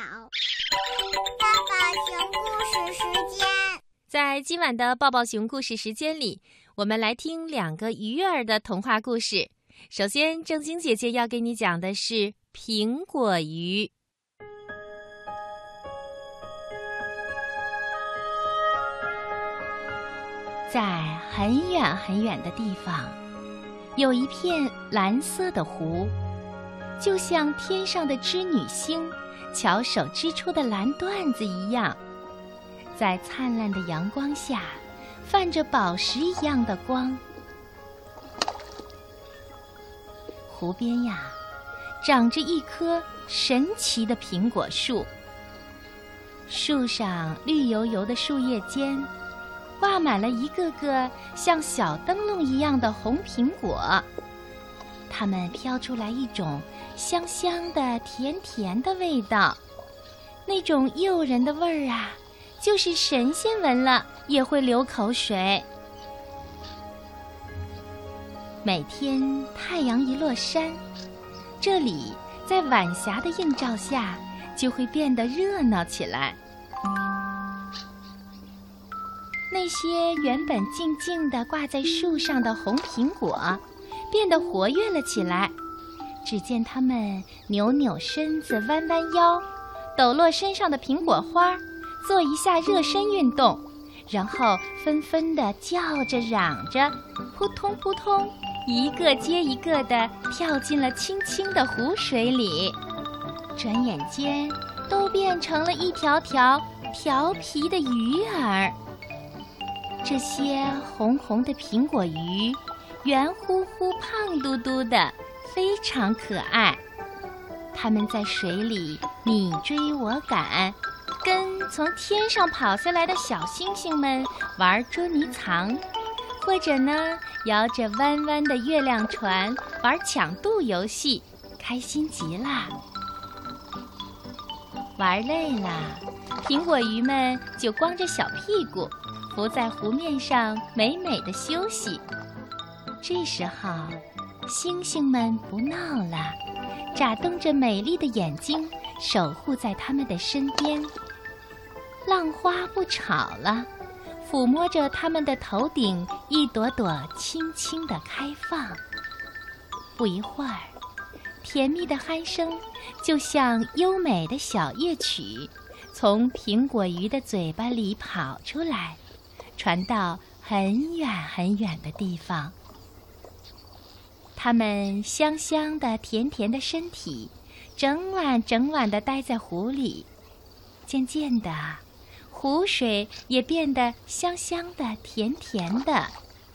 抱抱熊故事时间，在今晚的抱抱熊故事时间里，我们来听两个鱼儿的童话故事。首先，正晶姐姐要给你讲的是苹果鱼。在很远很远的地方，有一片蓝色的湖，就像天上的织女星巧手织出的蓝缎子一样，在灿烂的阳光下，泛着宝石一样的光。湖边呀，长着一棵神奇的苹果树，树上绿油油的树叶间。挂满了一个个像小灯笼一样的红苹果，它们飘出来一种香香的、甜甜的味道。那种诱人的味儿啊，就是神仙闻了也会流口水。每天太阳一落山，这里在晚霞的映照下就会变得热闹起来。那些原本静静地挂在树上的红苹果，变得活跃了起来。只见它们扭扭身子，弯弯腰，抖落身上的苹果花，做一下热身运动，然后纷纷地叫着嚷着，扑通扑通，一个接一个地跳进了清清的湖水里。转眼间，都变成了一条条调皮的鱼儿。这些红红的苹果鱼，圆乎乎、胖嘟嘟的，非常可爱。它们在水里你追我赶，跟从天上跑下来的小星星们玩捉迷藏，或者呢，摇着弯弯的月亮船玩抢渡游戏，开心极了。玩累了，苹果鱼们就光着小屁股。浮在湖面上，美美的休息。这时候，星星们不闹了，眨动着美丽的眼睛，守护在他们的身边。浪花不吵了，抚摸着他们的头顶，一朵朵轻轻的开放。不一会儿，甜蜜的鼾声就像优美的小夜曲，从苹果鱼的嘴巴里跑出来。传到很远很远的地方，它们香香的、甜甜的身体，整晚整晚的待在湖里。渐渐的，湖水也变得香香的、甜甜的，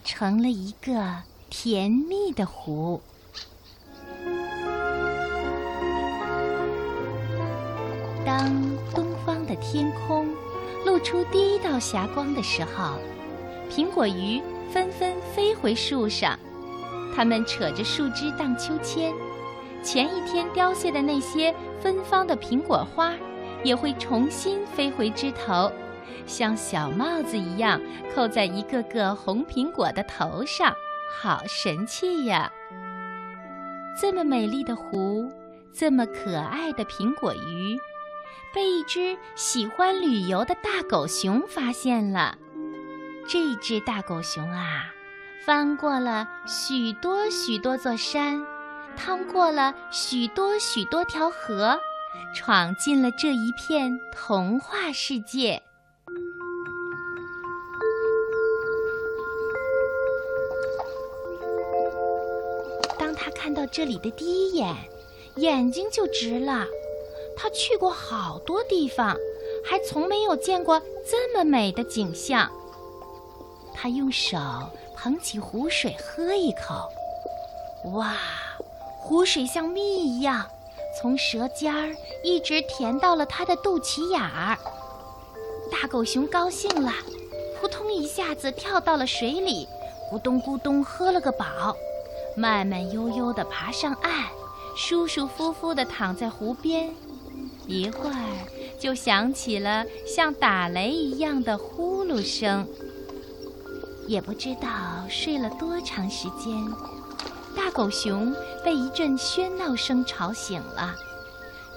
成了一个甜蜜的湖。当东方的天空。露出第一道霞光的时候，苹果鱼纷纷飞回树上，它们扯着树枝荡秋千。前一天凋谢的那些芬芳的苹果花，也会重新飞回枝头，像小帽子一样扣在一个个红苹果的头上，好神气呀！这么美丽的湖，这么可爱的苹果鱼。被一只喜欢旅游的大狗熊发现了。这只大狗熊啊，翻过了许多许多座山，趟过了许多许多条河，闯进了这一片童话世界。当他看到这里的第一眼，眼睛就直了。他去过好多地方，还从没有见过这么美的景象。他用手捧起湖水喝一口，哇，湖水像蜜一样，从舌尖儿一直甜到了他的肚脐眼儿。大狗熊高兴了，扑通一下子跳到了水里，咕咚咕咚喝了个饱，慢慢悠悠地爬上岸，舒舒服服地躺在湖边。一会儿，就响起了像打雷一样的呼噜声。也不知道睡了多长时间，大狗熊被一阵喧闹声吵醒了。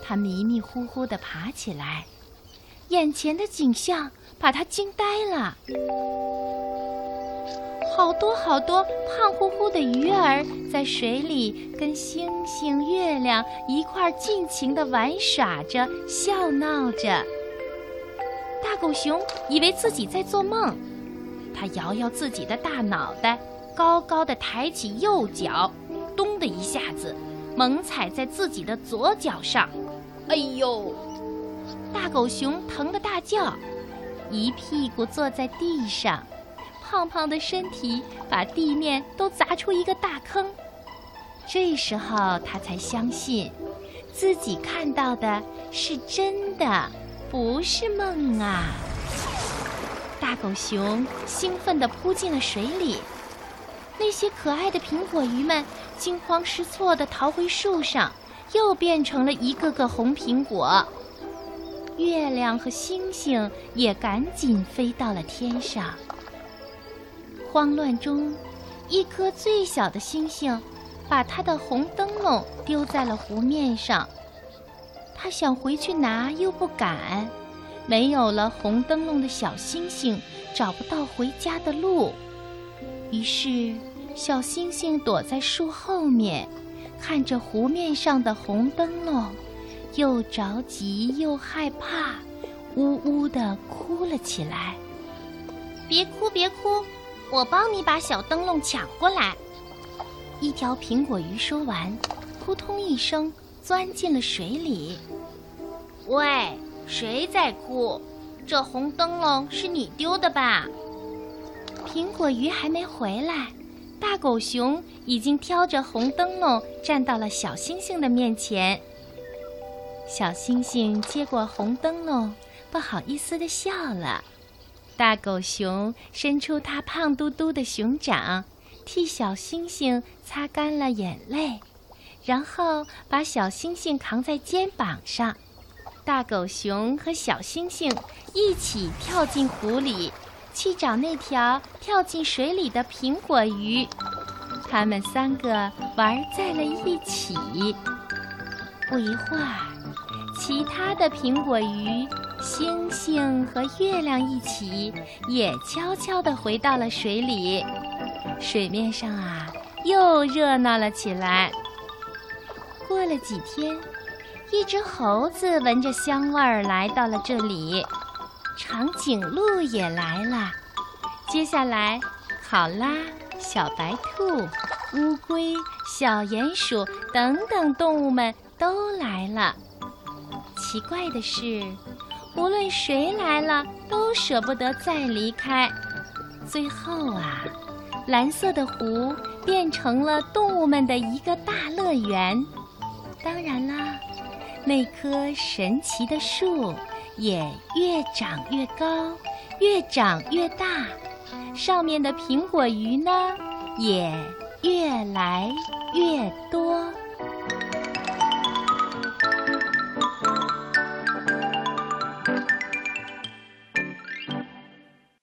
它迷迷糊糊地爬起来，眼前的景象把它惊呆了。好多好多胖乎乎的鱼儿在水里跟星星、月亮一块儿尽情地玩耍着、笑闹着。大狗熊以为自己在做梦，它摇摇自己的大脑袋，高高的抬起右脚，咚的一下子，猛踩在自己的左脚上。哎呦！大狗熊疼得大叫，一屁股坐在地上。胖胖的身体把地面都砸出一个大坑，这时候他才相信，自己看到的是真的，不是梦啊！大狗熊兴奋地扑进了水里，那些可爱的苹果鱼们惊慌失措地逃回树上，又变成了一个个红苹果。月亮和星星也赶紧飞到了天上。慌乱中，一颗最小的星星把它的红灯笼丢在了湖面上。它想回去拿，又不敢。没有了红灯笼的小星星找不到回家的路。于是，小星星躲在树后面，看着湖面上的红灯笼，又着急又害怕，呜呜地哭了起来。别哭，别哭。我帮你把小灯笼抢过来。一条苹果鱼说完，扑通一声钻进了水里。喂，谁在哭？这红灯笼是你丢的吧？苹果鱼还没回来，大狗熊已经挑着红灯笼站到了小星星的面前。小星星接过红灯笼，不好意思的笑了。大狗熊伸出它胖嘟嘟的熊掌，替小星星擦干了眼泪，然后把小星星扛在肩膀上。大狗熊和小星星一起跳进湖里，去找那条跳进水里的苹果鱼。他们三个玩在了一起。不一会儿，其他的苹果鱼。星星和月亮一起，也悄悄地回到了水里。水面上啊，又热闹了起来。过了几天，一只猴子闻着香味儿来到了这里，长颈鹿也来了。接下来，考拉、小白兔、乌龟、小鼹鼠等等动物们都来了。奇怪的是。无论谁来了，都舍不得再离开。最后啊，蓝色的湖变成了动物们的一个大乐园。当然啦，那棵神奇的树也越长越高，越长越大。上面的苹果鱼呢，也越来越多。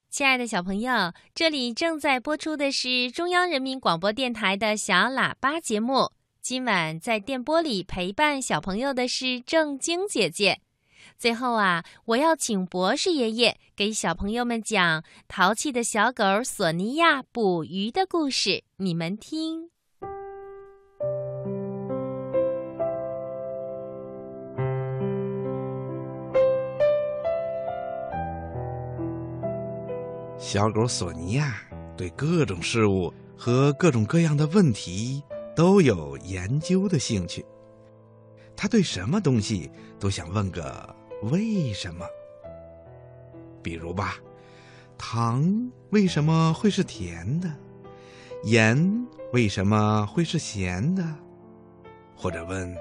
亲爱的小朋友，这里正在播出的是中央人民广播电台的小喇叭节目。今晚在电波里陪伴小朋友的是正晶姐姐。最后啊，我要请博士爷爷给小朋友们讲淘气的小狗索尼娅捕鱼的故事，你们听。小狗索尼娅对各种事物和各种各样的问题都有研究的兴趣。他对什么东西都想问个为什么。比如吧，糖为什么会是甜的？盐为什么会是咸的？或者问，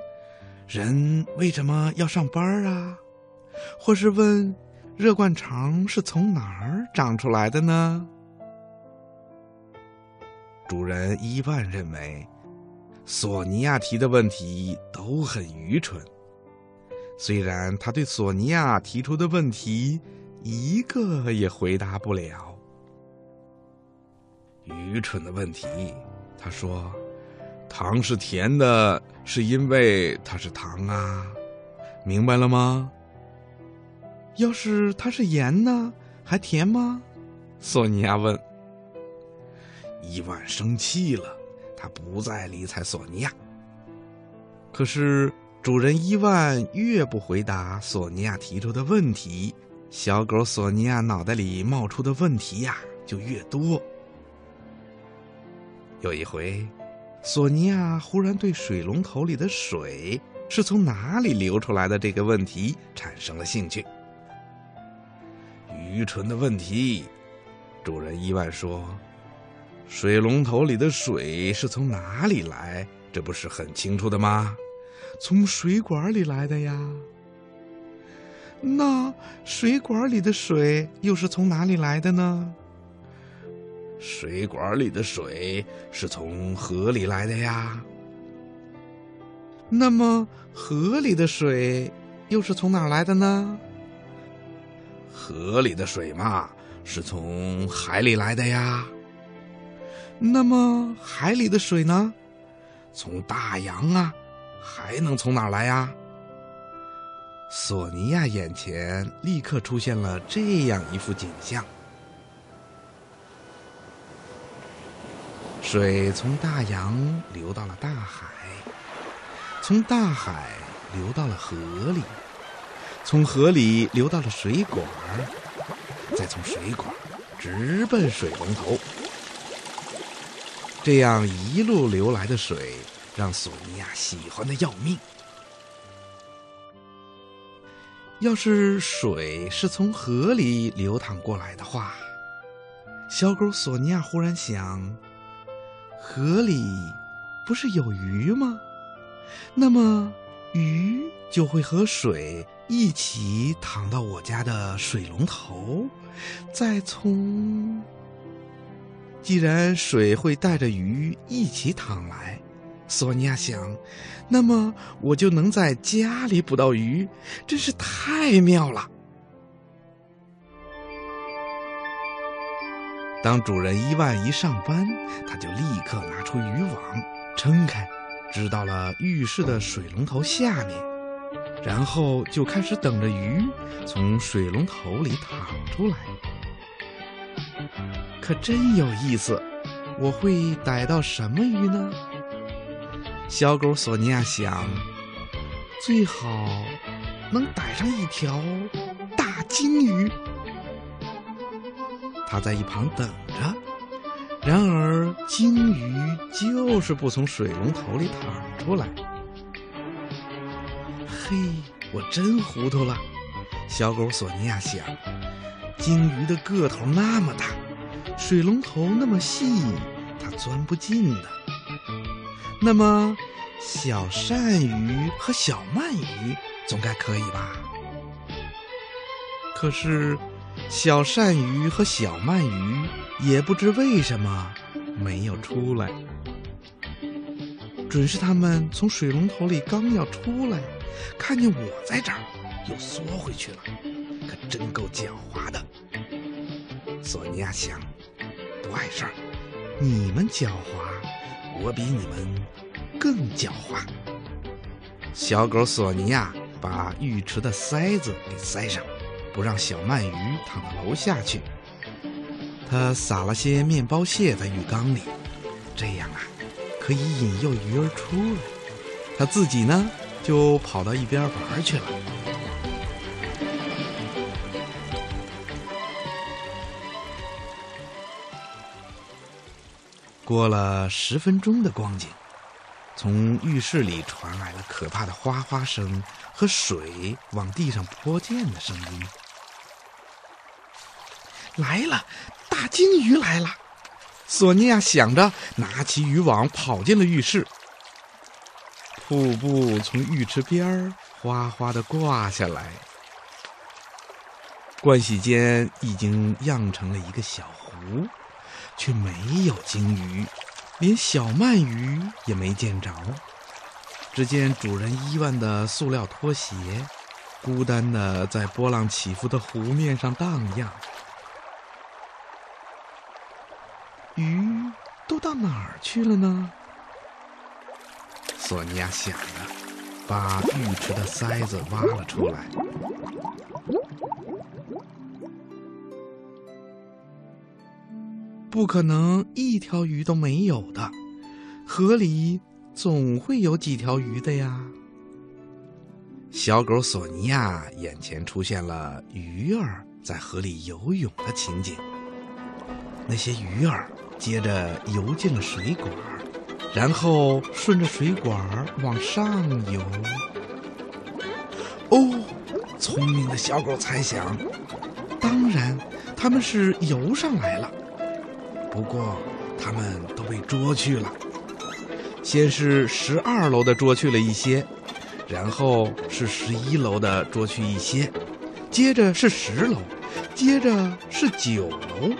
人为什么要上班啊？或是问？热灌肠是从哪儿长出来的呢？主人伊万认为，索尼娅提的问题都很愚蠢。虽然他对索尼娅提出的问题一个也回答不了。愚蠢的问题，他说：“糖是甜的，是因为它是糖啊。”明白了吗？要是它是盐呢，还甜吗？索尼娅问。伊万生气了，他不再理睬索尼娅。可是主人伊万越不回答索尼娅提出的问题，小狗索尼娅脑袋里冒出的问题呀就越多。有一回，索尼娅忽然对水龙头里的水是从哪里流出来的这个问题产生了兴趣。愚蠢的问题，主人伊万说：“水龙头里的水是从哪里来？这不是很清楚的吗？从水管里来的呀。那水管里的水又是从哪里来的呢？水管里的水是从河里来的呀。那么河里的水又是从哪来的呢？”河里的水嘛，是从海里来的呀。那么海里的水呢？从大洋啊，还能从哪儿来呀？索尼娅眼前立刻出现了这样一幅景象：水从大洋流到了大海，从大海流到了河里。从河里流到了水管，再从水管直奔水龙头。这样一路流来的水，让索尼娅喜欢的要命。要是水是从河里流淌过来的话，小狗索尼娅忽然想：河里不是有鱼吗？那么鱼就会和水。一起淌到我家的水龙头，再从……既然水会带着鱼一起淌来，索尼娅想，那么我就能在家里捕到鱼，真是太妙了。当主人伊万一上班，他就立刻拿出渔网，撑开，支到了浴室的水龙头下面。然后就开始等着鱼从水龙头里淌出来，可真有意思。我会逮到什么鱼呢？小狗索尼娅想，最好能逮上一条大金鱼。它在一旁等着，然而金鱼就是不从水龙头里淌出来。嘿，我真糊涂了。小狗索尼娅想，鲸鱼的个头那么大，水龙头那么细，它钻不进的。那么，小鳝鱼和小鳗鱼总该可以吧？可是，小鳝鱼和小鳗鱼也不知为什么没有出来。准是他们从水龙头里刚要出来。看见我在这儿，又缩回去了，可真够狡猾的。索尼娅想，不碍事儿，你们狡猾，我比你们更狡猾。小狗索尼娅把浴池的塞子给塞上，不让小鳗鱼躺到楼下去。他撒了些面包屑在浴缸里，这样啊，可以引诱鱼儿出来。他自己呢？就跑到一边玩去了。过了十分钟的光景，从浴室里传来了可怕的哗哗声和水往地上泼溅的声音。来了，大鲸鱼来了！索尼娅想着，拿起渔网跑进了浴室。瀑布从浴池边儿哗哗的挂下来，盥洗间已经漾成了一个小湖，却没有鲸鱼，连小鳗鱼也没见着。只见主人伊万的塑料拖鞋，孤单的在波浪起伏的湖面上荡漾。鱼都到哪儿去了呢？索尼娅想着，把浴池的塞子挖了出来。不可能一条鱼都没有的，河里总会有几条鱼的呀。小狗索尼娅眼前出现了鱼儿在河里游泳的情景。那些鱼儿接着游进了水管，然后顺着水管往上游。哦，聪明的小狗猜想，当然，他们是游上来了。不过，他们都被捉去了。先是十二楼的捉去了一些，然后是十一楼的捉去一些，接着是十楼，接着是九楼。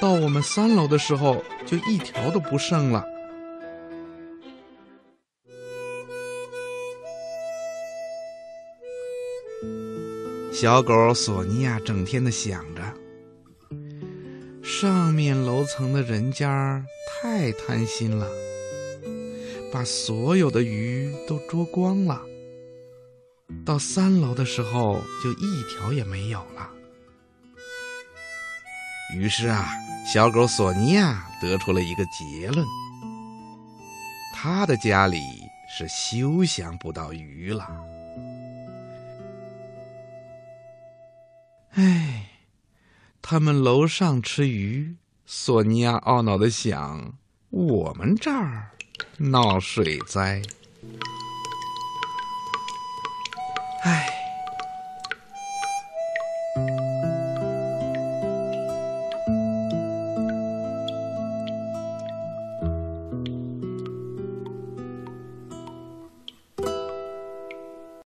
到我们三楼的时候，就一条都不剩了。小狗索尼娅整天的想着。上面楼层的人家太贪心了，把所有的鱼都捉光了。到三楼的时候，就一条也没有了。于是啊，小狗索尼娅得出了一个结论：他的家里是休想不到鱼了。唉。他们楼上吃鱼，索尼娅懊恼的想：“我们这儿闹水灾。”